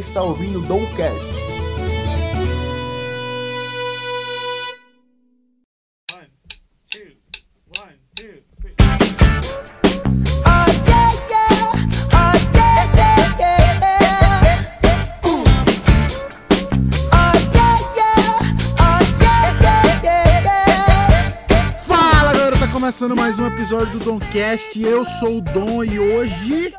está ouvindo o Domcast. Começando mais um episódio do Domcast. Eu sou o Dom e hoje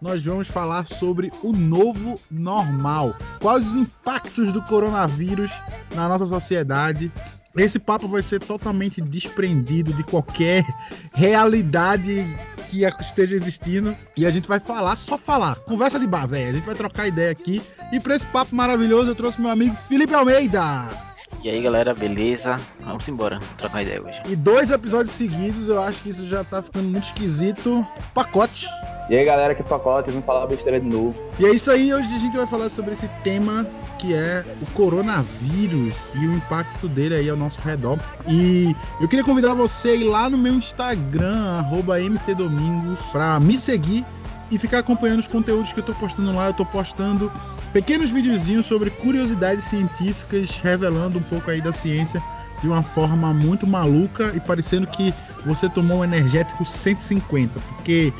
nós vamos falar sobre o novo normal. Quais os impactos do coronavírus na nossa sociedade. Esse papo vai ser totalmente desprendido de qualquer realidade que esteja existindo. E a gente vai falar, só falar. Conversa de bar, velho. A gente vai trocar ideia aqui. E para esse papo maravilhoso, eu trouxe meu amigo Felipe Almeida. E aí galera, beleza? Vamos embora, trocar ideia hoje. E dois episódios seguidos, eu acho que isso já tá ficando muito esquisito. Pacote. E aí galera, que pacote, vamos falar besteira de novo. E é isso aí, hoje a gente vai falar sobre esse tema que é o coronavírus e o impacto dele aí ao nosso redor. E eu queria convidar você a ir lá no meu Instagram, mtdomingos, pra me seguir e ficar acompanhando os conteúdos que eu tô postando lá. Eu tô postando pequenos videozinhos sobre curiosidades científicas, revelando um pouco aí da ciência de uma forma muito maluca e parecendo que você tomou um energético 150, porque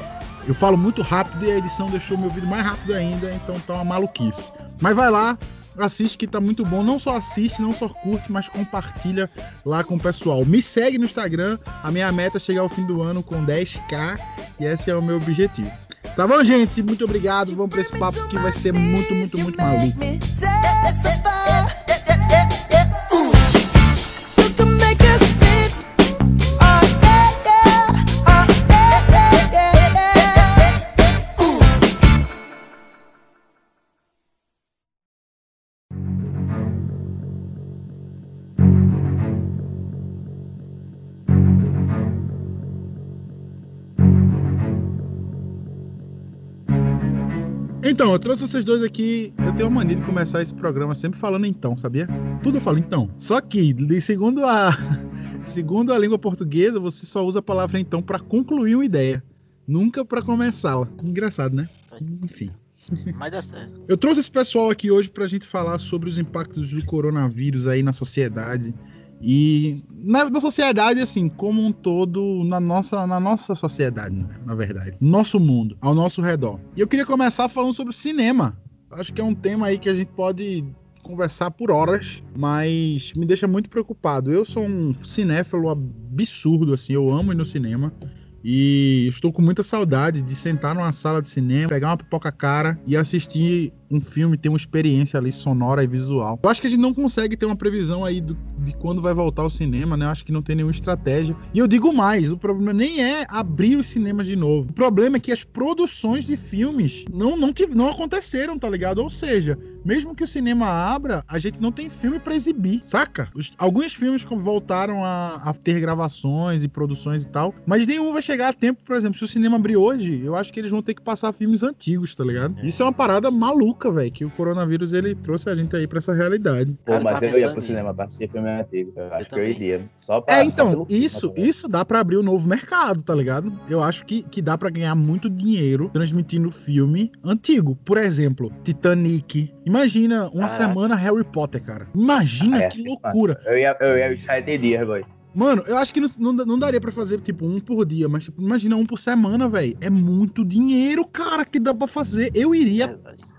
eu falo muito rápido e a edição deixou meu vídeo mais rápido ainda, então tá uma maluquice. Mas vai lá, assiste que tá muito bom. Não só assiste, não só curte, mas compartilha lá com o pessoal. Me segue no Instagram. A minha meta é chegar ao fim do ano com 10k e esse é o meu objetivo. Tá bom, gente? Muito obrigado. Vamos pra esse papo que vai ser muito, muito, muito maluco. Então, eu trouxe vocês dois aqui. Eu tenho uma mania de começar esse programa sempre falando então, sabia? Tudo eu falo então. Só que, segundo a, segundo a língua portuguesa, você só usa a palavra então para concluir uma ideia, nunca para começá-la. Engraçado, né? Enfim. Mas dá certo. Eu trouxe esse pessoal aqui hoje pra gente falar sobre os impactos do coronavírus aí na sociedade. E na, na sociedade, assim, como um todo, na nossa, na nossa sociedade, né, na verdade. Nosso mundo, ao nosso redor. E eu queria começar falando sobre cinema. Acho que é um tema aí que a gente pode conversar por horas, mas me deixa muito preocupado. Eu sou um cinéfilo absurdo, assim, eu amo ir no cinema. E estou com muita saudade de sentar numa sala de cinema, pegar uma pipoca cara e assistir um filme, ter uma experiência ali sonora e visual. Eu acho que a gente não consegue ter uma previsão aí do, de quando vai voltar ao cinema, né? Eu acho que não tem nenhuma estratégia. E eu digo mais, o problema nem é abrir os cinemas de novo. O problema é que as produções de filmes não, não, não aconteceram, tá ligado? Ou seja, mesmo que o cinema abra, a gente não tem filme para exibir, saca? Os, alguns filmes voltaram a, a, ter gravações e produções e tal, mas nenhum vai chegar a tempo, por exemplo, se o cinema abrir hoje, eu acho que eles vão ter que passar filmes antigos, tá ligado? Isso é uma parada maluca, velho, que o coronavírus ele trouxe a gente aí pra essa realidade. Pô, mas eu ia pro cinema pra assistir filme antigo. Eu acho que eu iria. Só pra, é, então, isso, isso dá pra abrir um novo mercado, tá ligado? Eu acho que, que dá pra ganhar muito dinheiro transmitindo filme antigo. Por exemplo, Titanic. Imagina uma Ah. semana Harry Potter, cara. Imagina É, que loucura. Eu ia, eu ia sete dias, boy. Mano, eu acho que não, não, não daria pra fazer, tipo, um por dia, mas, tipo, imagina um por semana, velho. É muito dinheiro, cara, que dá pra fazer. Eu iria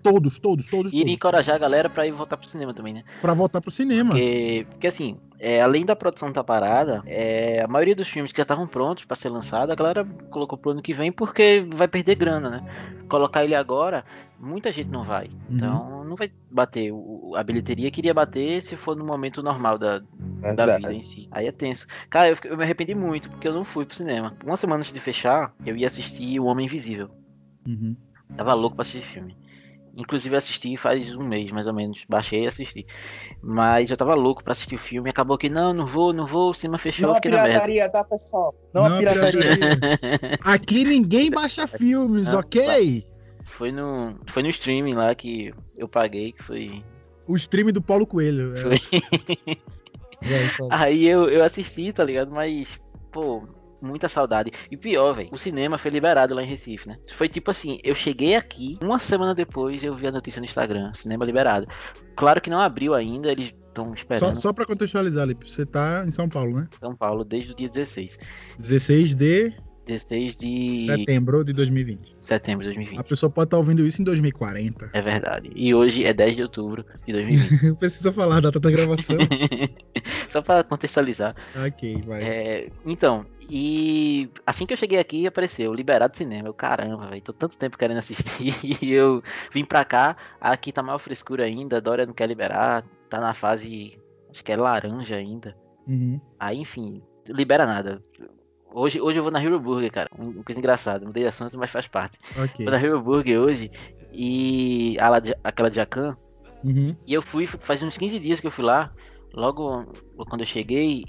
todos, todos, todos, Iria todos. encorajar a galera pra ir voltar pro cinema também, né? Pra voltar pro cinema. Porque, porque assim, é, além da produção tá parada, é, a maioria dos filmes que já estavam prontos pra ser lançado, a galera colocou pro ano que vem porque vai perder grana, né? Colocar ele agora, muita gente não vai. Então não vai bater. O- A bilheteria queria bater se for no momento normal da, da vida em si. Aí é tenso. Cara, eu, eu me arrependi muito porque eu não fui pro cinema. Uma semana antes de fechar, eu ia assistir O Homem Invisível. Uhum. Tava louco pra assistir filme. Inclusive assisti faz um mês, mais ou menos. Baixei e assisti. Mas eu tava louco pra assistir o filme. Acabou que não, não vou, não vou. O cinema fechou, eu fiquei na merda. tá, pessoal? Não, Não, a pirataria. Aqui ninguém baixa filmes, Não, ok? Foi no, foi no streaming lá que eu paguei, que foi. O stream do Paulo Coelho. É. foi. Aí eu, eu assisti, tá ligado? Mas, pô, muita saudade. E pior, velho, o cinema foi liberado lá em Recife, né? Foi tipo assim, eu cheguei aqui, uma semana depois eu vi a notícia no Instagram, cinema liberado. Claro que não abriu ainda, eles estão esperando. Só, só pra contextualizar, Lipe, você tá em São Paulo, né? São Paulo desde o dia 16. 16 de 16 de setembro de 2020. setembro de 2020. A pessoa pode estar ouvindo isso em 2040. É verdade. E hoje é 10 de outubro de 2020. Não precisa falar a data da gravação. Só pra contextualizar. ok, vai. É, então, e assim que eu cheguei aqui, apareceu Liberado Cinema. Eu, caramba, velho, tô tanto tempo querendo assistir. E eu vim pra cá, aqui tá maior frescura ainda, a Dória não quer liberar, tá na fase, acho que é laranja ainda. Uhum. Aí, enfim, libera nada. Hoje, hoje eu vou na Hero Burger, cara. Um- Uma coisa engraçada, mudei de assunto, mas faz parte. Ok. Vou na Hero Burger hoje e a aquela de Jacan. Uhum. E eu fui, faz uns 15 dias que eu fui lá. Logo quando eu cheguei,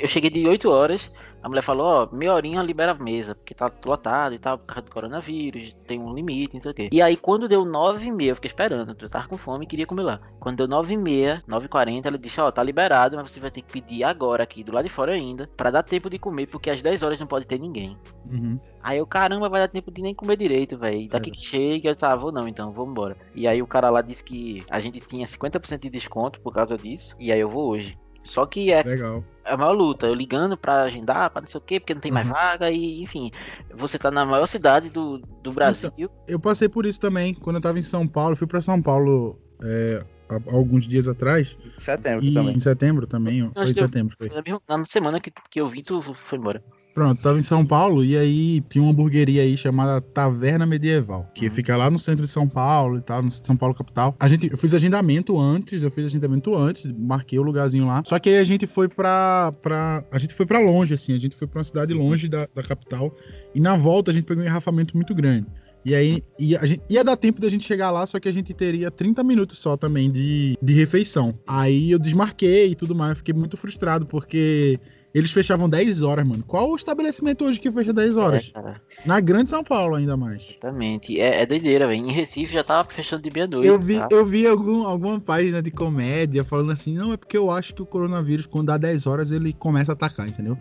eu cheguei de 8 horas. A mulher falou: Ó, meia horinha libera a mesa, porque tá lotado e tal, por causa do coronavírus, tem um limite, não sei o quê. E aí, quando deu 9 e meia, eu fiquei esperando, eu tava com fome e queria comer lá. Quando deu 9 e meia, 9 e 40, ela disse: Ó, tá liberado, mas você vai ter que pedir agora aqui, do lado de fora ainda, pra dar tempo de comer, porque às 10 horas não pode ter ninguém. Uhum. Aí eu, caramba, vai dar tempo de nem comer direito, velho. Daqui que chega, eu disse, ah, vou não, então, vou embora. E aí o cara lá disse que a gente tinha 50% de desconto por causa disso. E aí eu vou hoje. Só que é Legal. a maior luta, eu ligando pra agendar, pra não sei o quê, porque não tem mais Uhum. vaga, e enfim, você tá na maior cidade do, do Brasil. Eu passei por isso também. Quando eu tava em São Paulo, fui pra São Paulo é, alguns dias atrás. Setembro E também. em setembro também. Foi em eu- setembro, foi. Na semana que, que eu vi, tu foi embora. Pronto, tava em São Paulo e aí tinha uma hamburgueria aí chamada Taverna Medieval, que Uhum. fica lá no centro de São Paulo e tal, no São Paulo capital. A gente, eu fiz agendamento antes, eu fiz agendamento antes, marquei o lugarzinho lá. Só que aí a gente foi pra, pra a gente foi pra longe, assim, a gente foi pra uma cidade longe da, da capital e na volta a gente pegou um engarrafamento muito grande. E aí ia, a gente, ia dar tempo da gente chegar lá, só que a gente teria 30 minutos só também de, de refeição. Aí eu desmarquei e tudo mais, fiquei muito frustrado, porque eles fechavam 10 horas, mano. Qual o estabelecimento hoje que fecha 10 horas? É, Na Grande São Paulo, ainda mais. exatamente. É, é doideira, velho. Em Recife já tava fechando de meia-noite. Eu vi, tá? eu vi algum, alguma página de comédia falando assim, não, é porque eu acho que o coronavírus, quando dá 10 horas, ele começa a atacar, entendeu?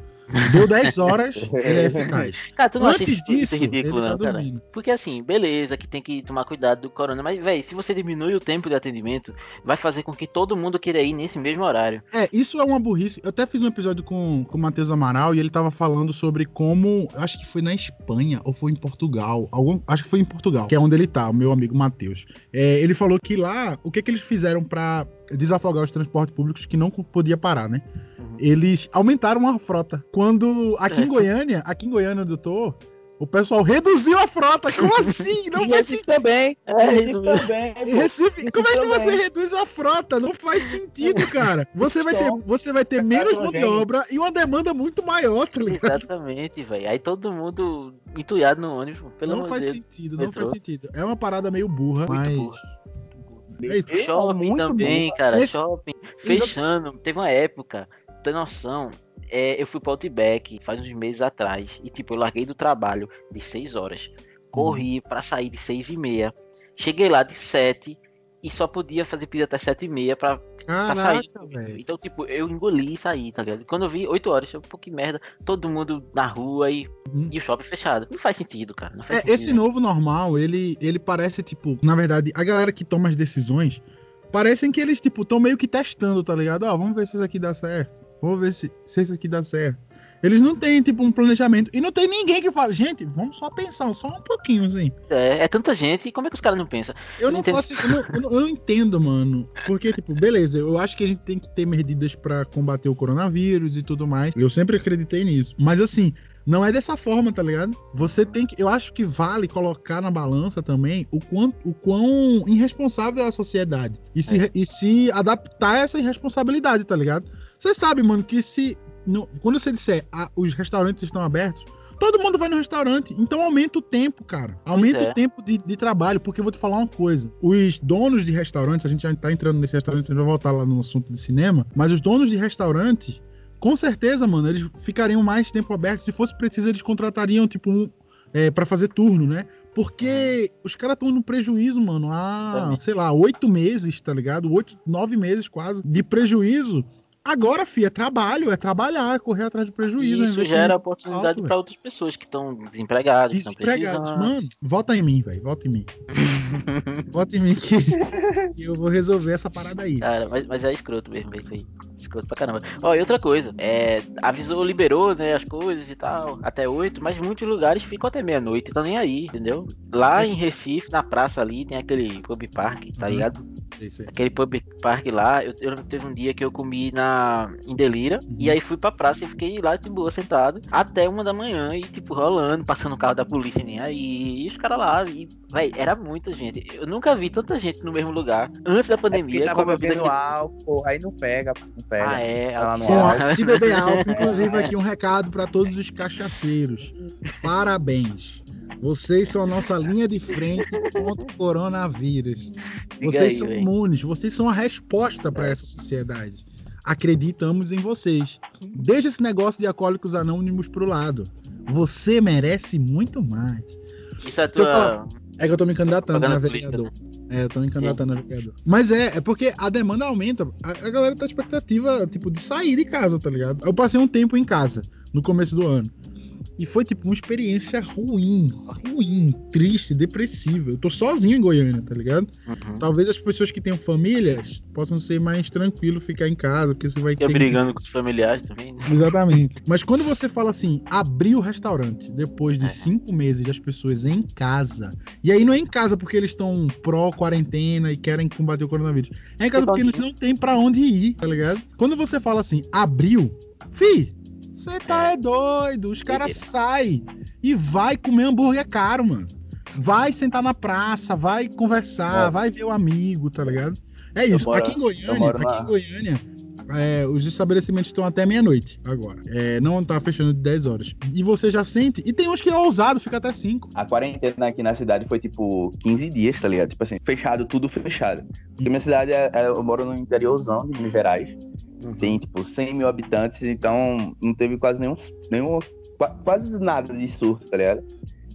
Deu 10 horas, ele é eficaz. Cara, tu não acha Antes isso, isso disso, ridículo, ele tá não, cara? dormindo. Porque assim, beleza, que tem que tomar cuidado do corona, mas, velho, se você diminui o tempo de atendimento, vai fazer com que todo mundo queira ir nesse mesmo horário. É, isso é uma burrice. Eu até fiz um episódio com, com o Matheus Amaral e ele tava falando sobre como. Acho que foi na Espanha ou foi em Portugal. Algum, acho que foi em Portugal, que é onde ele tá, o meu amigo Matheus. É, ele falou que lá, o que, que eles fizeram pra desafogar os transportes públicos que não podia parar, né? Uhum. Eles aumentaram a frota. Quando. Aqui em É. Goiânia, aqui em Goiânia tô, o pessoal reduziu a frota. Como assim? Não faz sentido. também. É, Recife também. Em pô. Recife, Isso como é que também. você reduz a frota? Não faz sentido, cara. Você vai ter, você vai ter tá menos mão de obra e uma demanda muito maior, tá ligado? Exatamente, velho. Aí todo mundo entulhado no ônibus, pelo Não faz de Deus. sentido, não Metrô. faz sentido. É uma parada meio burra, Muito mas. burra. É Shopping também, bom. cara. Esse- Shopping. Fechando. Teve uma época, tem noção. é, eu fui pro Outback faz uns meses atrás. E tipo, eu larguei do trabalho de 6 horas. Corri pra sair de 6 e meia. Cheguei lá de 7 e só podia fazer pedido até 7 e meia pra, pra sair. Caraca, velho. Então, tipo, eu engoli e saí, tá ligado? Quando eu vi 8 horas, eu, pô, que merda. Todo mundo na rua e, Uhum. e o shopping fechado. Não faz sentido, cara. Faz É, sentido. esse novo normal, ele, ele parece, tipo, na verdade, a galera que toma as decisões, parecem que eles, tipo, estão meio que testando, tá ligado? Ó, vamos ver se isso aqui dá certo. Vamos ver se, se isso aqui dá certo. Eles não têm, tipo, um planejamento. E não tem ninguém que fala, gente, vamos só pensar, só um pouquinho, assim. É, é tanta gente, como é que os caras não pensam? Eu Eu não entendo. faço. Eu não, eu não- eu não entendo, mano. Porque, tipo, beleza, eu acho que a gente tem que ter medidas pra combater o coronavírus e tudo mais. Eu sempre acreditei nisso. Mas assim, não é dessa forma, tá ligado? Você tem que. Eu acho que vale colocar na balança também o quão, o quão irresponsável é a sociedade. E se, e se adaptar a essa irresponsabilidade, tá ligado? Você sabe, mano, que se. no- quando você disser ah, os restaurantes estão abertos, todo mundo vai no restaurante. Então aumenta o tempo, cara. Aumenta é. o tempo de, de trabalho, porque eu vou te falar uma coisa. Os donos de restaurantes, a gente já tá entrando nesse restaurante, a gente vai voltar lá no assunto de cinema, mas os donos de restaurantes, com certeza, mano, eles ficariam mais tempo abertos. Se fosse preciso, eles contratariam, tipo, um. É, para fazer turno, né? Porque os caras estão no prejuízo, mano, há, sei lá, oito meses, tá ligado? Oito, nove meses quase de prejuízo Agora, fi, é trabalho, é trabalhar, é correr atrás de prejuízo. é Isso gera oportunidade para outras pessoas que estão desempregadas, precisando. mano, vota em mim, velho. Vota em mim. vota em mim que, que eu vou resolver essa parada aí. Cara, mas, mas é escroto mesmo, é isso aí. Escroto pra caramba. Ó, e outra coisa, é, avisou, liberou, né, as coisas e tal, até 8, mas muitos lugares ficam até meia-noite, então nem aí, entendeu? Lá É. em Recife, na praça ali, tem aquele pub park, tá Uhum. ligado? É isso aí. Aquele pub park lá, eu, eu teve um dia que eu comi na em Delira Uhum. e aí fui pra praça e fiquei lá de boa sentado até uma da manhã e tipo rolando, passando o carro da polícia nem aí, e os caras lá, e véi, era muita gente. Eu nunca vi tanta gente no mesmo lugar antes da É pandemia tava como bebendo daqui. álcool, aí não pega, não pega. Ah, é. Tá no Com álcool. álcool, se beber álcool, inclusive aqui um recado para todos os cachaceiros. Parabéns. Vocês são a nossa linha de frente contra o coronavírus. Vocês aí, são imunes, vocês são a resposta para essa sociedade. Acreditamos em vocês. Deixa esse negócio de alcoólicos anônimos pro lado. Você merece muito mais. Isso é tua. É que eu tô me candidatando política, vereador. É, eu tô me candidatando a vereador. Mas é, é porque a demanda aumenta. A, a galera tá expectativa, tipo, de sair de casa, tá ligado? Eu passei um tempo em casa, no começo do ano. E foi, tipo, uma experiência ruim, ruim, triste, depressiva. Eu tô sozinho em Goiânia, tá ligado? Uhum. Talvez as pessoas que tenham famílias possam ser mais tranquilo ficar em casa, porque você vai ter. brigando com os familiares também. né? Exatamente. Mas quando você fala assim, abrir o restaurante depois de É. cinco meses das pessoas em casa, e aí não é em casa porque eles estão pró-quarentena e querem combater o coronavírus, é em casa porque eles não têm pra onde ir, tá ligado? Quando você fala assim, abriu, fi, você tá é doido, os caras saem e vai comer hambúrguer caro, mano. Vai sentar na praça, vai conversar, É. vai ver o amigo, tá ligado? É isso. moro- aqui em Goiânia, aqui na- em Goiânia, é, os estabelecimentos estão até meia-noite agora. É, não tá fechando de 10 horas. E você já sente. E tem uns que é ousado, fica até 5. A quarentena aqui na cidade foi tipo 15 dias, tá ligado? Tipo assim, fechado, tudo fechado. Porque minha cidade, é, é- eu moro no interiorzão de Minas Gerais. Uhum. Tem tipo 100 mil habitantes, então não teve quase nenhum, nenhum qua- quase nada de surto, tá ligado?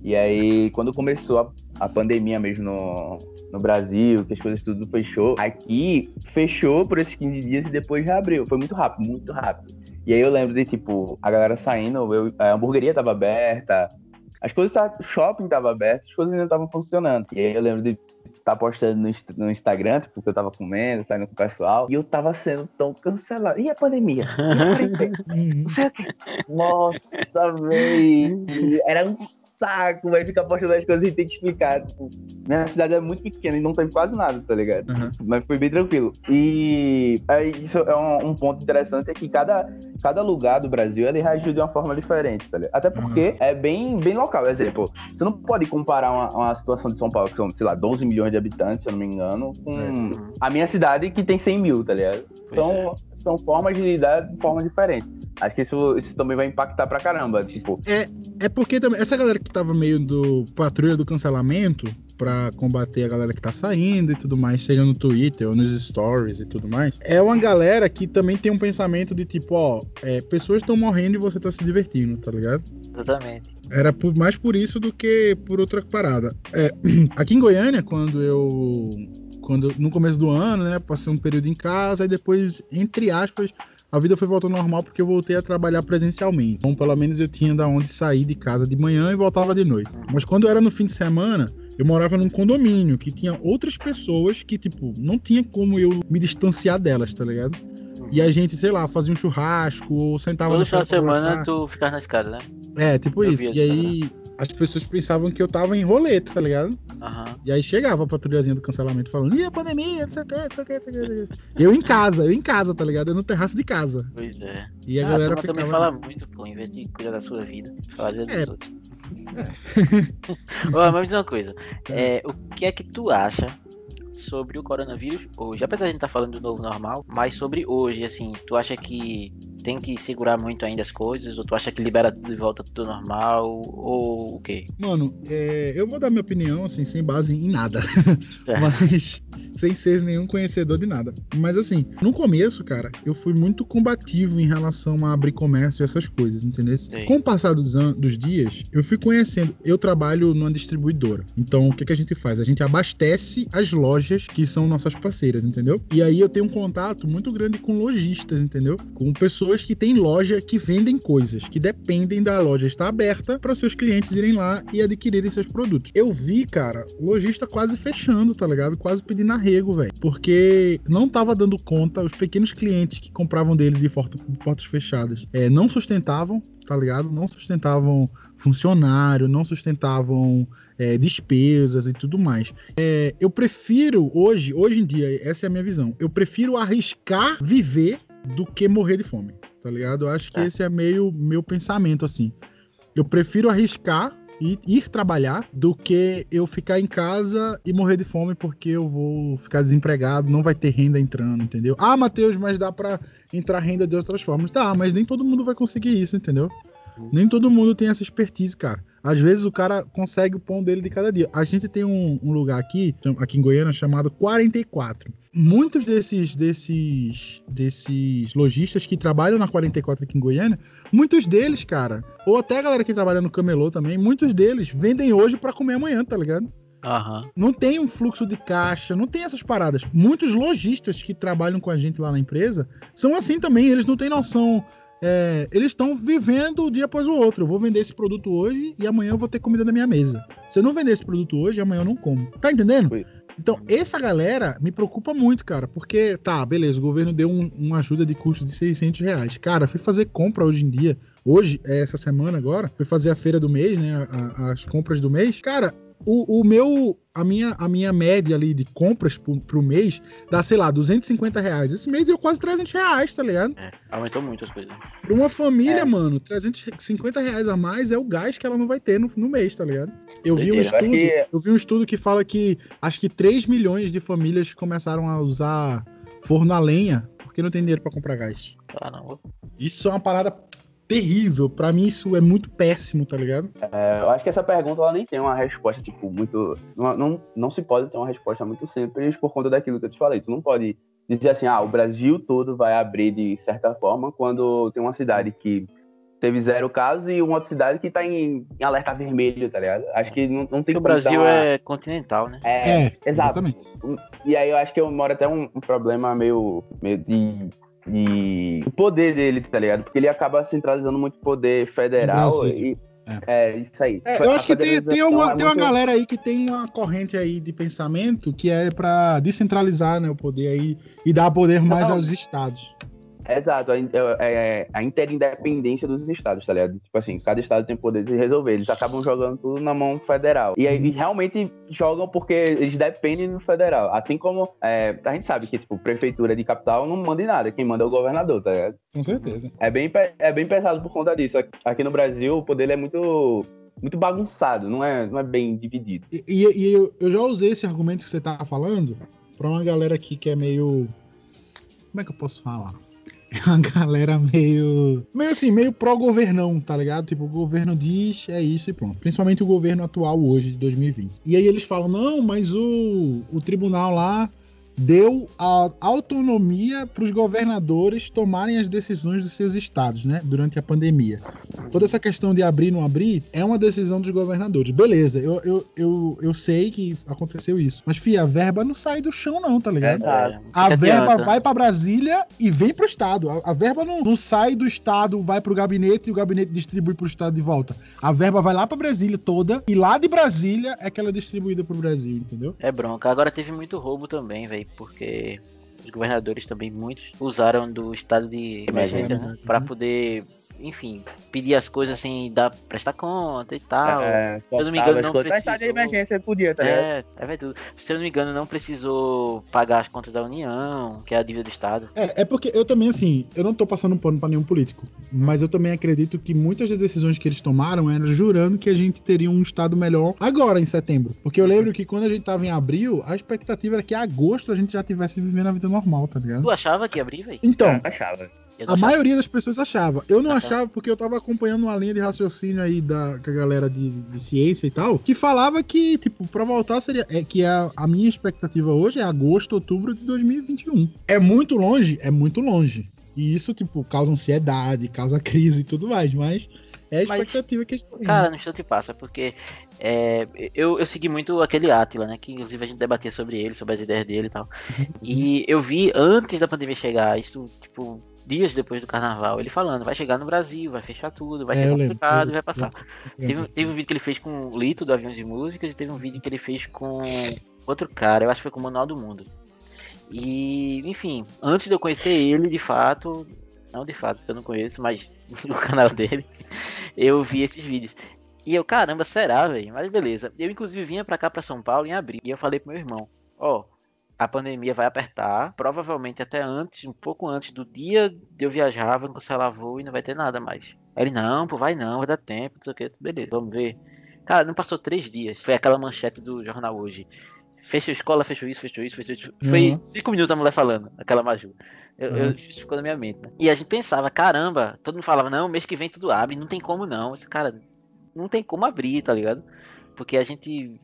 E aí, quando começou a, a pandemia mesmo no, no Brasil, que as coisas tudo fechou, aqui fechou por esses 15 dias e depois reabriu. Foi muito rápido, muito rápido. E aí eu lembro de, tipo, a galera saindo, eu- a hamburgueria tava aberta, as coisas. O shopping tava aberto, as coisas ainda estavam funcionando. E aí eu lembro de estar postando no, no Instagram, tipo, que eu tava comendo, saindo com o pessoal, e eu tava sendo tão cancelado. E a pandemia? E a quê. Nossa, véi. Era um saco, vai ficar postando as coisas e tem que explicar. Tipo, minha cidade é muito pequena e não teve quase nada, tá ligado? Uhum. Mas foi bem tranquilo. E aí, isso é um, um ponto interessante, é que cada, cada lugar do Brasil ele reagiu de uma forma diferente, tá ligado? Até porque é bem, bem local. Exemplo, você não pode comparar uma, uma situação de São Paulo, que são, sei lá, 12 milhões de habitantes, se eu não me engano, com Uhum. a minha cidade, que tem 100 mil, tá ligado? Pois São, são formas de lidar de forma diferente. Acho que isso, isso também vai impactar pra caramba. Tipo, É porque também. Essa galera que tava meio do patrulha do cancelamento. Pra combater a galera que tá saindo e tudo mais, seja no Twitter ou nos stories e tudo mais. É uma galera que também tem um pensamento de tipo, ó, é, pessoas estão morrendo e você tá se divertindo, tá ligado? Exatamente. Era por- mais por isso do que por outra parada. É, aqui em Goiânia, quando eu. Quando, no começo do ano, né? Passei um período em casa e depois, entre aspas, a vida foi voltando ao normal porque eu voltei a trabalhar presencialmente. Então, pelo menos eu tinha da onde sair de casa de manhã e voltava de noite. Mas quando era no fim de semana, eu morava num condomínio que tinha outras pessoas que, tipo, não tinha como eu me distanciar delas, tá ligado? E a gente, sei lá, fazia um churrasco ou sentava Todo no final de semana conversar. tu ficas na escada, né? É, tipo Eu isso. E aí as pessoas pensavam que eu tava em roleta, tá ligado? E aí chegava a patrulhazinha do cancelamento falando, e a pandemia, não sei o que, não sei o que, não sei o que. Eu em casa, eu em casa, tá ligado? Eu no terraço de casa. Pois é. E a Ah, galera turma ficava. também fala muito, pô, em vez de cuidar da sua vida, falar da vida É. dos. Ó, mas me diz uma coisa. É, o que é que tu acha sobre o coronavírus hoje? Apesar de a gente estar falando do novo normal, mas sobre hoje, assim, tu acha que tem que segurar muito ainda as coisas? Ou tu acha que libera tudo e volta tudo normal? Ou o quê? Mano, é, eu vou dar minha opinião, assim, sem base em nada. É. Mas sem ser nenhum conhecedor de nada. Mas assim, no começo, cara, eu fui muito combativo em relação a abrir comércio e essas coisas, entendeu? Sim. Com o passar dos, dos dias, eu fui conhecendo. Eu trabalho numa distribuidora. Então, o que, que a gente faz? A gente abastece as lojas que são nossas parceiras, entendeu? E aí eu tenho um contato muito grande com lojistas, entendeu? Com pessoas que têm loja que vendem coisas, que dependem da loja estar aberta para seus clientes irem lá e adquirirem seus produtos. Eu vi, cara, lojista quase fechando, tá ligado? Quase pedindo arrego, velho. Porque não tava dando conta, os pequenos clientes que compravam dele de porta- portas fechadas é, não sustentavam, tá ligado? Não sustentavam funcionário, não sustentavam é, despesas e tudo mais. É, eu prefiro hoje, hoje em dia, essa é a minha visão. Eu prefiro arriscar viver do que morrer de fome, tá ligado? Eu acho que É. esse é meio meu pensamento assim. Eu prefiro arriscar e ir trabalhar do que eu ficar em casa e morrer de fome porque eu vou ficar desempregado, não vai ter renda entrando, entendeu? Ah, Matheus, mas dá pra entrar renda de outras formas. Tá, mas nem todo mundo vai conseguir isso, entendeu? Nem todo mundo tem essa expertise, cara. Às vezes o cara consegue o pão dele de cada dia. A gente tem um, um lugar aqui, aqui em Goiânia, chamado 44. Muitos desses, desses, desses lojistas que trabalham na 44 aqui em Goiânia, muitos deles, cara, ou até a galera que trabalha no camelô também, muitos deles vendem hoje pra comer amanhã, tá ligado? Aham. Não tem um fluxo de caixa, não tem essas paradas. Muitos lojistas que trabalham com a gente lá na empresa são assim também, eles não têm noção. É, eles estão vivendo o dia após o outro. Eu vou vender esse produto hoje e amanhã eu vou ter comida na minha mesa. Se eu não vender esse produto hoje, amanhã eu não como. Tá entendendo? Foi. Então, essa galera me preocupa muito, cara, porque, tá, beleza, o governo deu um- uma ajuda de custo de 600 reais. Cara, fui fazer compra hoje em dia, hoje, é essa semana agora, fui fazer a feira do mês, né, a- as compras do mês. Cara, o, o meu, a minha, a minha média ali de compras pro, pro mês dá, sei lá, 250 reais. Esse mês deu quase 300 reais, tá ligado? É, aumentou muito as coisas. Pra uma família, É. mano, 350 reais a mais é o gás que ela não vai ter no, no mês, tá ligado? Eu vi um estudo, que- eu vi um estudo que fala que acho que 3 milhões de famílias começaram a usar forno a lenha porque não tem dinheiro pra comprar gás. Caramba. Isso é uma parada terrível. Pra mim isso é muito péssimo, tá ligado? É, eu acho que essa pergunta ela nem tem uma resposta, tipo, muito. Não, não, não se pode ter uma resposta muito simples por conta daquilo que eu te falei. Tu não pode dizer assim, ah, o Brasil todo vai abrir de certa forma quando tem uma cidade que teve zero casos e uma outra cidade que tá em, em alerta vermelho, tá ligado? Acho que não, não tem o Brasil uma- é continental, né? É, exato. exatamente. E aí eu acho que eu moro até um, um problema meio, meio de, de o poder dele, tá ligado? Porque ele acaba centralizando muito poder federal e é. isso aí. É, A eu acho que tem, tem, uma, é tem uma muito- galera aí que tem uma corrente aí de pensamento que é pra descentralizar né, o poder aí e dar poder mais Não. aos estados. Exato, a, in- é- é- a interindependência dos estados, tá ligado? Tipo assim, cada estado tem poder de resolver. Eles acabam jogando tudo na mão federal. E aí e realmente jogam porque eles dependem do federal. Assim como é, a gente sabe que, tipo, prefeitura de capital não manda em nada. Quem manda é o governador, tá ligado? Com certeza. É bem, é bem pesado por conta disso. Aqui- no Brasil, o poder é muito, muito bagunçado, não é, não é bem dividido. E, e- e eu, eu já usei esse argumento que você tá falando pra uma galera aqui que é meio. Como é que eu posso falar? É uma galera meio. Meio assim, meio pró-governão, tá ligado? Tipo, o governo diz, é isso e pronto. Principalmente o governo atual hoje, de 2020. E aí eles falam, não, mas o, o tribunal lá deu a autonomia para os governadores tomarem as decisões dos seus estados, né? Durante a pandemia. Toda essa questão de abrir e não abrir é uma decisão dos governadores. Beleza, eu, eu, eu, eu sei que aconteceu isso. Mas, fia, a verba não sai do chão, não, tá ligado? Exato. A Fica verba adianta. vai para Brasília e vem pro estado. A, a verba não, não sai do estado, vai pro gabinete e o gabinete distribui pro estado de volta. A verba vai lá para Brasília toda e lá de Brasília é que ela é distribuída pro Brasil, entendeu? É bronca. Agora teve muito roubo também, velho, porque os governadores também, muitos, usaram do estado de emergência, né? Verdade, Pra né? poder, enfim, pedir as coisas sem dar, prestar conta e tal. É, se eu não me engano, não coisas. Mas tá de precisou- emergência podia, tá? É, é verdade. Se eu não me engano, não precisou pagar as contas da União, que é a dívida do Estado. É, é porque eu também, assim, eu não tô passando pano pra nenhum político, mas eu também acredito que muitas das decisões que eles tomaram eram jurando que a gente teria um estado melhor agora, em setembro. Porque eu lembro que quando a gente tava em abril, a expectativa era que em agosto a gente já tivesse vivendo a vida normal, tá ligado? Tu achava que ia abrir, velho? Então, É, achava. A maioria das pessoas achava. Eu não achava porque eu tava acompanhando uma linha de raciocínio aí da com a galera de, de ciência e tal, que falava que, tipo, pra voltar seria. É, que a, a minha expectativa hoje é agosto, outubro de 2021. É muito longe? É muito longe. E isso, tipo, causa ansiedade, causa crise e tudo mais, mas é a Mas, expectativa que a gente tem. Cara, no instante passa, porque é, eu, eu segui muito aquele Atila, né? Que inclusive a gente debatia sobre ele, sobre as ideias dele e tal. E eu vi antes da pandemia chegar, isso, tipo, dias depois do carnaval, ele falando, vai chegar no Brasil, vai fechar tudo, vai É, ser complicado, vai passar. Teve, um- teve um vídeo que ele fez com o Lito do Aviões de Músicas e teve um vídeo que ele fez com outro cara, eu acho que foi com o Manual do Mundo. E, enfim, antes de eu conhecer ele de fato, não de fato, porque eu não conheço, mas no canal dele, eu vi esses vídeos. E eu, caramba, será, velho? Mas beleza. Eu, inclusive, vinha pra cá, pra São Paulo, em abril. E eu falei pro meu irmão: Ó, a pandemia vai apertar. Provavelmente até antes, um pouco antes do dia de eu viajar, vão cancelar voo e não vai ter nada mais. Aí ele: Não, pô, vai não, vai dar tempo, não sei o que. Beleza, vamos ver. Cara, não passou três dias. Foi aquela manchete do jornal hoje. Fechou escola, fechou isso, fechou isso, fechou isso. Foi Uhum. cinco minutos a mulher falando, aquela Maju. Eu, eu- Uhum. isso ficou na minha mente. né? E a gente pensava, caramba, todo mundo falava, não, mês que vem tudo abre, não tem como não. Esse cara, não tem como abrir, tá ligado? Porque a gente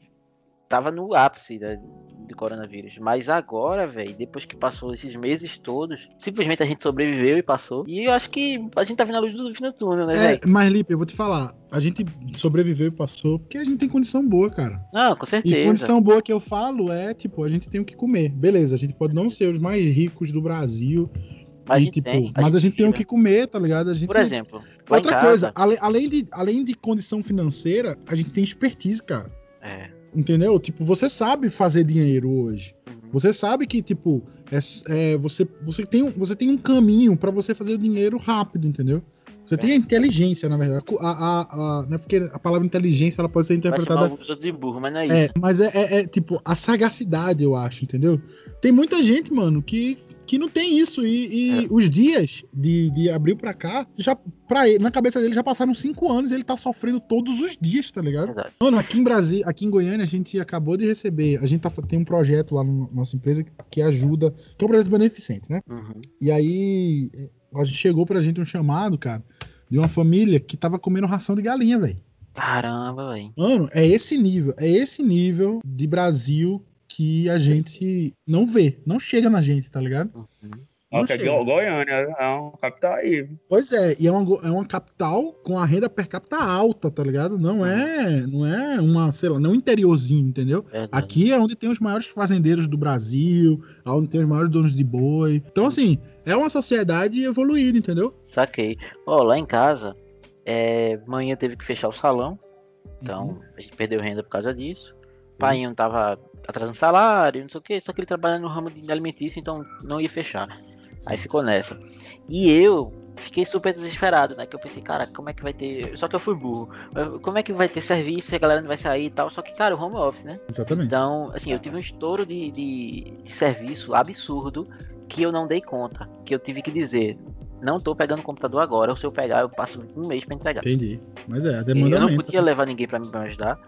tava no ápice da, do coronavírus. Mas agora, velho, depois que passou esses meses todos, simplesmente a gente sobreviveu e passou. E eu acho que a gente tá vendo a luz do fim do túnel, né, É, velho? mas Lipe, eu vou te falar, a gente sobreviveu e passou porque a gente tem condição boa, cara. Não, com E certeza. condição boa que eu falo é, tipo, a gente tem o que comer. Beleza, a gente pode não ser os mais ricos do Brasil, Mas a e, gente tipo, tem. mas a gente tem o que comer, tá ligado? A gente Por exemplo, Outra coisa, ale- além de, além de condição financeira, a gente tem expertise, cara. É. Entendeu? Tipo, você sabe fazer dinheiro hoje. Você sabe que, tipo, é, é, você, você, tem, um- você tem um caminho pra você fazer o dinheiro rápido, entendeu? Você tem a inteligência, na verdade. A, a, a- não é porque a palavra inteligência ela pode ser interpretada. de burro, mas não é isso. É, mas é, é- é, tipo a sagacidade, eu acho, entendeu? Tem muita gente, mano, que, que não tem isso. E, e os dias de, de abril pra cá, já, pra ele, na cabeça dele já passaram cinco anos e ele tá sofrendo todos os dias, tá ligado? Verdade. Mano, aqui em Brasil, aqui em Goiânia, a gente acabou de receber. A gente tá, tem um projeto lá na nossa empresa que, que ajuda, que é um projeto beneficente, né? Uhum. E aí a gente chegou pra gente um chamado, cara, de uma família que tava comendo ração de galinha, velho. Caramba, velho. Mano, é esse nível, é esse nível de Brasil que a gente não vê, não chega na gente, tá ligado? Uhum. Não que é chega. Goiânia, é um capital aí. Pois é, e é uma, é uma capital com a renda per capita alta, tá ligado? Não é, não é uma, sei lá, não um interiorzinho, entendeu? Verdade. Aqui é onde tem os maiores fazendeiros do Brasil, onde tem os maiores donos de boi. Então, assim, é uma sociedade evoluída, entendeu? Saquei. Ó, lá em casa, é, manhã teve que fechar o salão. Então, Uhum. a gente perdeu renda por causa disso. O pai não tava atrasando salário, não sei o que, só que ele trabalha no ramo de alimentício, então não ia fechar. Aí ficou nessa. E eu fiquei super desesperado, né? Que eu pensei, cara, como é que vai ter. Só que eu fui burro. Como é que vai ter serviço se a galera não vai sair e tal? Só que, cara, o home office, né? Exatamente. Então, assim, eu tive um estouro de, de, de serviço absurdo que eu não dei conta. Que eu tive que dizer, não tô pegando o computador agora, ou se eu pegar, eu passo um mês pra entregar. Entendi. Mas é, a E demanda eu não aumenta. podia levar ninguém pra me ajudar.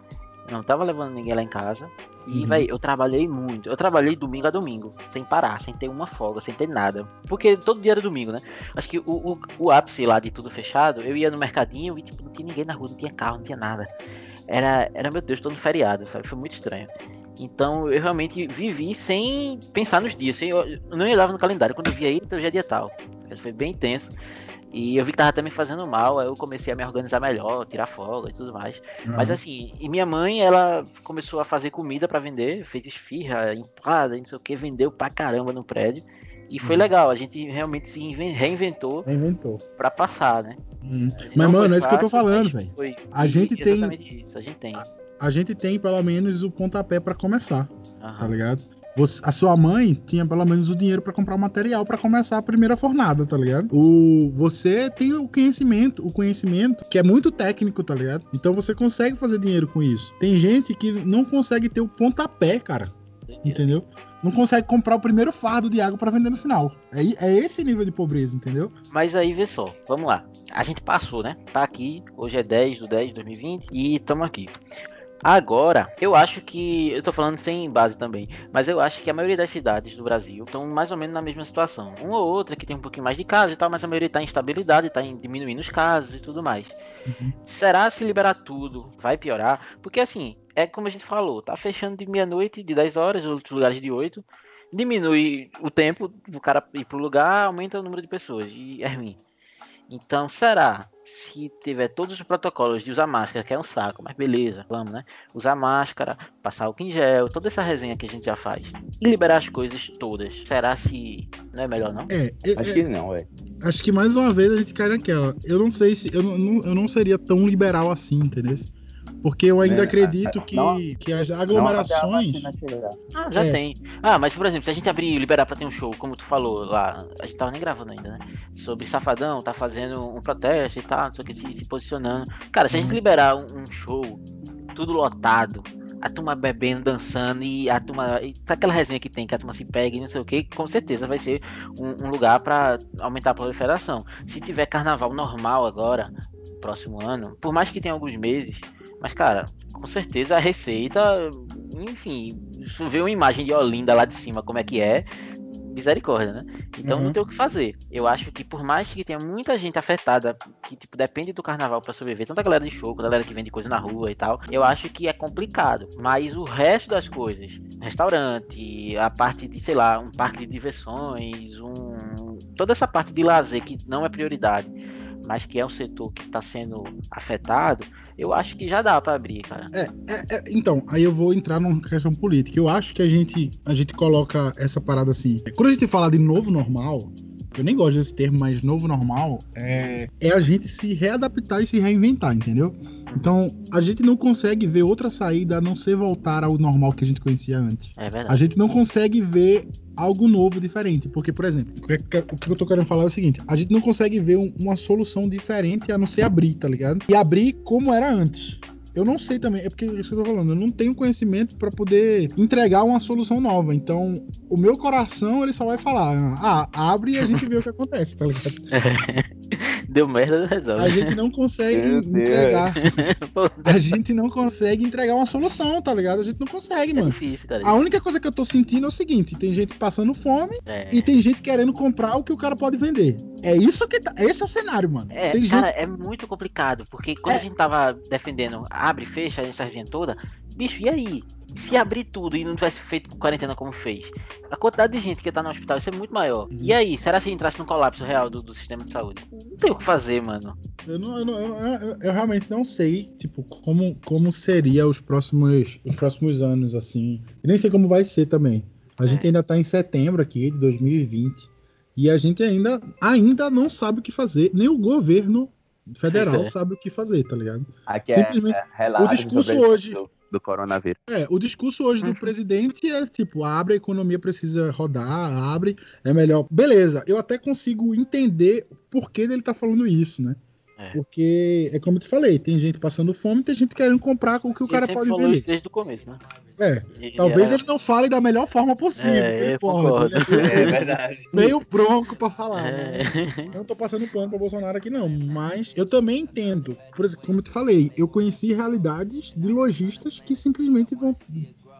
Eu não tava levando ninguém lá em casa. E, Uhum. véi, eu trabalhei muito. Eu trabalhei domingo a domingo, sem parar, sem ter uma folga, sem ter nada. Porque todo dia era domingo, né? Acho que o, o, o ápice lá de tudo fechado, eu ia no mercadinho e, tipo, não tinha ninguém na rua, não tinha carro, não tinha nada. Era, era meu Deus, tô no feriado, sabe? Foi muito estranho. Então eu realmente vivi sem pensar nos dias. Sem, eu não olhava no calendário. Quando eu via isso, hoje é dia tal. Foi bem intenso. E eu vi que tava até me fazendo mal, aí eu comecei a me organizar melhor, tirar folga e tudo mais. Mas Aham. assim, e minha mãe, ela começou a fazer comida pra vender, fez esfirra, empada, não sei o que, vendeu pra caramba no prédio. E foi Uhum. legal, a gente realmente se inven- reinventou Inventou. pra passar, né? Hum. A gente Mas, mano, é isso que eu tô fácil, falando, mas velho. A gente tem- Isso, a gente tem. A gente tem pelo menos o pontapé pra começar, tá ligado? Você- a sua mãe tinha pelo menos o dinheiro pra comprar o material pra começar a primeira fornada, tá ligado? O você tem o conhecimento, o conhecimento que é muito técnico, tá ligado? Então você consegue fazer dinheiro com isso. Tem gente que não consegue ter o pontapé, cara, entendeu? Não consegue comprar o primeiro fardo de água pra vender no sinal. É, é esse nível de pobreza, entendeu? Mas aí, vê só, vamos lá. A gente passou, né? Tá aqui, hoje é 10 do 10 de 2020 e estamos aqui. Agora, eu acho que. Eu tô falando sem base também. Mas eu acho que a maioria das cidades do Brasil estão mais ou menos na mesma situação. Uma ou outra que tem um pouquinho mais de casos e tal, mas a maioria tá em estabilidade, tá em diminuindo os casos e tudo mais. Uhum. Será se liberar tudo vai piorar? Porque assim, é como a gente falou, tá fechando de meia-noite, de 10 horas, outros lugares de 8. Diminui o tempo do cara ir pro lugar, aumenta o número de pessoas. E é ruim. Então, será se tiver todos os protocolos de usar máscara, que é um saco, mas beleza, vamos, né? Usar máscara, passar o em gel, toda essa resenha que a gente já faz. E liberar as coisas todas. Será se não é melhor, não? É, é, Acho é, que não, velho. acho que mais uma vez a gente cai naquela. Eu não sei se. Eu não, não- eu não seria tão liberal assim, entendeu? Porque eu ainda É, acredito que, não- que as aglomerações. Ah, já É. tem. Ah, mas por exemplo, se a gente abrir e liberar pra ter um show, como tu falou lá, a gente tava nem gravando ainda, né? Sobre Safadão, tá fazendo um protesto e tal, não sei o que, se, se posicionando. Cara, se a gente Uhum. liberar um, um show, tudo lotado, a turma bebendo, dançando e a turma. E tá aquela resenha que tem, que a turma se pega e não sei o que, com certeza vai ser um, um lugar pra aumentar a proliferação. Se tiver carnaval normal agora, próximo ano, por mais que tenha alguns meses, mas cara, com certeza a receita, enfim, isso vê uma imagem de Olinda lá de cima, como é que é, misericórdia, né? Então Uhum. não tem o que fazer. Eu acho que por mais que tenha muita gente afetada, que tipo, depende do carnaval pra sobreviver, tanta galera de show, galera que vende coisa na rua e tal, eu acho que é complicado. Mas o resto das coisas, restaurante, a parte de, sei lá, um parque de diversões, um. toda essa parte de lazer que não é prioridade. Mas que é um setor que está sendo afetado, eu acho que já dá para abrir, cara. É, é, então, aí eu vou entrar numa questão política. Eu acho que a gente, a gente coloca essa parada assim. Quando a gente fala de novo normal, eu nem gosto desse termo, mas novo normal é, é a gente se readaptar e se reinventar, entendeu? Então, a gente não consegue ver outra saída a não ser voltar ao normal que a gente conhecia antes. É A verdade. gente não consegue ver algo novo, diferente. Porque, por exemplo, o que, o que eu tô querendo falar é o seguinte: a gente não consegue ver um- uma solução diferente a não ser abrir, tá ligado? E abrir como era antes. Eu não sei também, é porque é isso que eu tô falando, eu não tenho conhecimento pra poder entregar uma solução nova. Então, o meu coração, ele só vai falar: ah, abre e a gente vê o que acontece, tá ligado? Deu merda, resolve. A gente não consegue entregar. A gente não consegue entregar uma solução, tá ligado? A gente não consegue, é mano. difícil. A única coisa que eu tô sentindo é o seguinte: tem gente passando fome É, e tem gente querendo comprar o que o cara pode vender. É isso que tá. Esse é o cenário, mano. é, tem cara, gente. é muito complicado, porque quando É. a gente tava defendendo abre e fecha, essa resenha toda, bicho, e aí? Se abrir tudo e não tivesse feito com quarentena como fez, a quantidade de gente que tá no hospital ia ser muito maior. Uhum. E aí, será que entrasse num colapso real do, do sistema de saúde? Não tem o que fazer, mano. Eu, não, eu, não- eu, não- eu- eu realmente não sei, tipo, como, como seria os próximos, os próximos anos, assim. Eu nem sei como vai ser também. A É. gente ainda tá em setembro aqui, de 2020. E a gente ainda, ainda não sabe o que fazer. Nem o governo federal é. 'sabe o que fazer, tá ligado? Aqui é, Simplesmente, é relato o discurso hoje- do coronavírus. É, o discurso hoje do Uhum. presidente é tipo, abre, a economia precisa rodar, abre, é melhor. Beleza, eu até consigo entender por que ele tá falando isso, né? É. Porque, é como eu te falei, tem gente passando fome, tem gente querendo comprar com o que o Ele cara pode vender. isso desde o começo, né? É, E- talvez é, ele não fale da melhor forma possível, É, que ele pode. Ele é verdade. meio bronco pra falar, né? É. Eu não tô passando pano pra Bolsonaro aqui, não. Mas eu também entendo. Por exemplo, como eu te falei, eu conheci realidades de lojistas que simplesmente vão.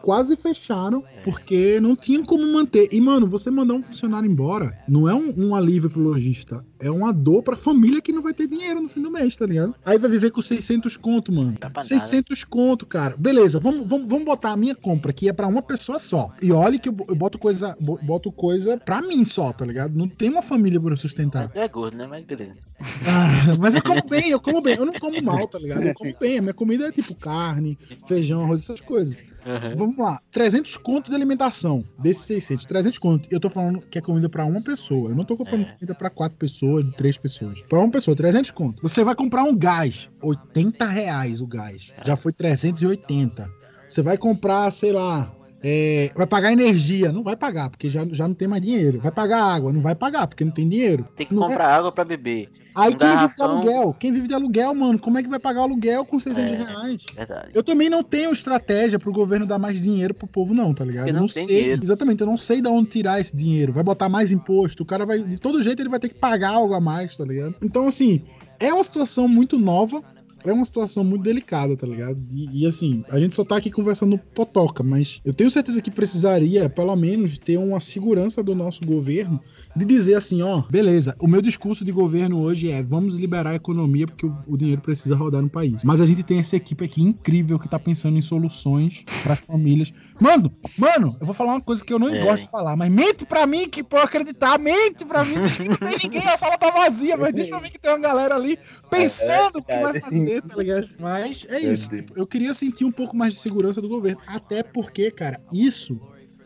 Quase fecharam porque não tinha como manter. E, mano, você mandar um funcionário embora não é um, um alívio pro lojista, é uma dor pra família que não vai ter dinheiro no fim do mês, tá ligado? Aí vai viver com 600 conto, mano. Dá pra nada. 600 conto, cara. Beleza, vamos, vamos, vamos botar a minha compra, que é pra uma pessoa só. E olha que eu, eu boto coisa bo- boto coisa pra mim só, tá ligado? Não tem uma família pra eu sustentar. É gordo, né? Mas beleza. Ah, mas eu como bem, eu como bem. Eu não como mal, tá ligado? Eu como bem. A minha comida é tipo carne, feijão, arroz, essas coisas. Uhum. Vamos lá. 300 conto de alimentação. Desses 600. 300 conto. Eu tô falando que é comida pra uma pessoa. Eu não tô comprando É. comida pra quatro pessoas, três pessoas. Pra uma pessoa, 300 conto. Você vai comprar um gás. 80 reais o gás. Já foi 380. Você vai comprar, sei lá... é, vai pagar energia, não vai pagar, porque já, já não tem mais dinheiro. Vai pagar água, não vai pagar, porque não tem dinheiro. Tem que Não é- comprar água pra beber. Aí quem vive de garrafão. aluguel? Quem vive de aluguel, mano, como é que vai pagar o aluguel com 600 É. reais? Verdade. Eu também não tenho estratégia pro governo dar mais dinheiro pro povo, não, tá ligado? Porque Eu não não sei. dinheiro. Exatamente, eu não sei de onde tirar esse dinheiro. Vai botar mais imposto, o cara vai. De todo jeito ele vai ter que pagar algo a mais, tá ligado? Então, assim, é uma situação muito nova. É uma situação muito delicada, tá ligado? E, e, assim, a gente só tá aqui conversando potoca, mas eu tenho certeza que precisaria, pelo menos, ter uma segurança do nosso governo de dizer assim, ó, beleza, o meu discurso de governo hoje é vamos liberar a economia porque o, o dinheiro precisa rodar no país. Mas a gente tem essa equipe aqui incrível que tá pensando em soluções para famílias. Mano, mano, eu vou falar uma coisa que eu não é. gosto de falar, mas mente para mim que pode acreditar, mente para mim, que não tem ninguém, a sala tá vazia, mas diz pra mim que tem uma galera ali pensando o que vai fazer, tá ligado? Mas é isso. Tipo, eu queria sentir um pouco mais de segurança do governo. Até porque, cara, isso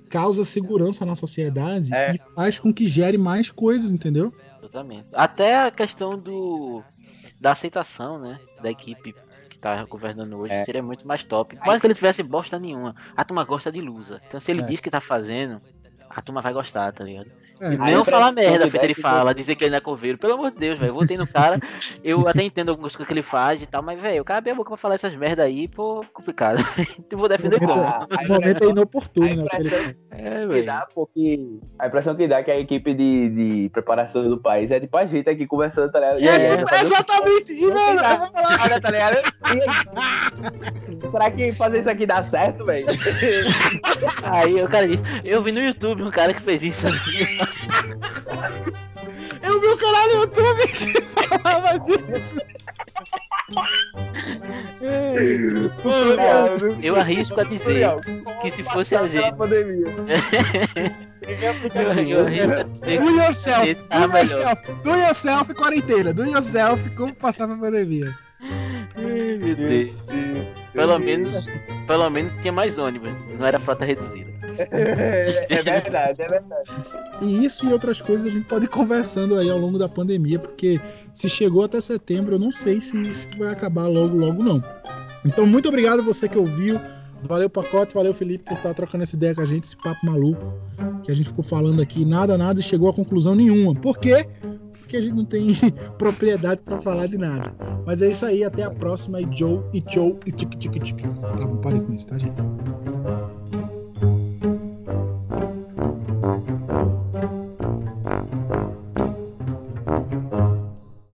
causa segurança na sociedade é. e faz com que gere mais coisas, entendeu? Exatamente. Até a questão do da aceitação, né, da equipe que tá governando hoje é. seria muito mais top. Quase que ele tivesse bosta nenhuma. A turma gosta de Lusa. Então se ele é. diz que tá fazendo, a turma vai gostar, tá ligado? É, não falar merda, feito ele fala, dizer que ele não é coveiro. Pelo amor de Deus, velho. Votei no cara. eu até entendo algumas coisas que ele faz e tal, mas, velho, o cara abre a boca pra falar essas merda aí, pô, complicado. eu vou defender como. O momento é inoportuno, né? É, que dá, porque a impressão que dá é que a equipe de, de preparação do país é tipo a gente aqui conversando, tá ligado? É, é, é exatamente! E, mano, eu vou falar. Tá ligado? Será que fazer isso aqui dá certo, velho? aí o cara disse, eu vi no YouTube um cara que fez isso. Eu vi o canal no YouTube que falava disso. eu arrisco a dizer que se fosse a gente. eu, dizer do yourself, do yourself, do yourself quarentena, do yourself como passar pra pandemia. Meu Deus. Pelo menos, pelo menos tinha mais ônibus, não era frota reduzida. É verdade, é verdade. E isso e outras coisas a gente pode ir conversando aí ao longo da pandemia, porque se chegou até setembro, eu não sei se isso vai acabar logo, logo não. Então, muito obrigado você que ouviu. Valeu, Pacote, valeu, Felipe, por estar trocando essa ideia com a gente, esse papo maluco que a gente ficou falando aqui, nada, nada, e chegou a conclusão nenhuma. Por quê? Porque a gente não tem propriedade para falar de nada. Mas é isso aí, até a próxima. E Joe, e Joe, e tic, tic, tic. Tá bom, parem com isso, tá, gente?